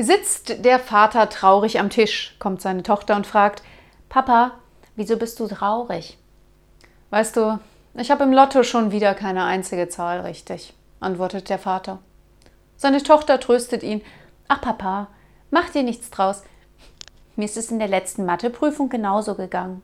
Sitzt der Vater traurig am Tisch, kommt seine Tochter und fragt, Papa, wieso bist du traurig? Weißt du, ich habe im Lotto schon wieder keine einzige Zahl richtig, antwortet der Vater. Seine Tochter tröstet ihn, Ach Papa, mach dir nichts draus. Mir ist es in der letzten Matheprüfung genauso gegangen.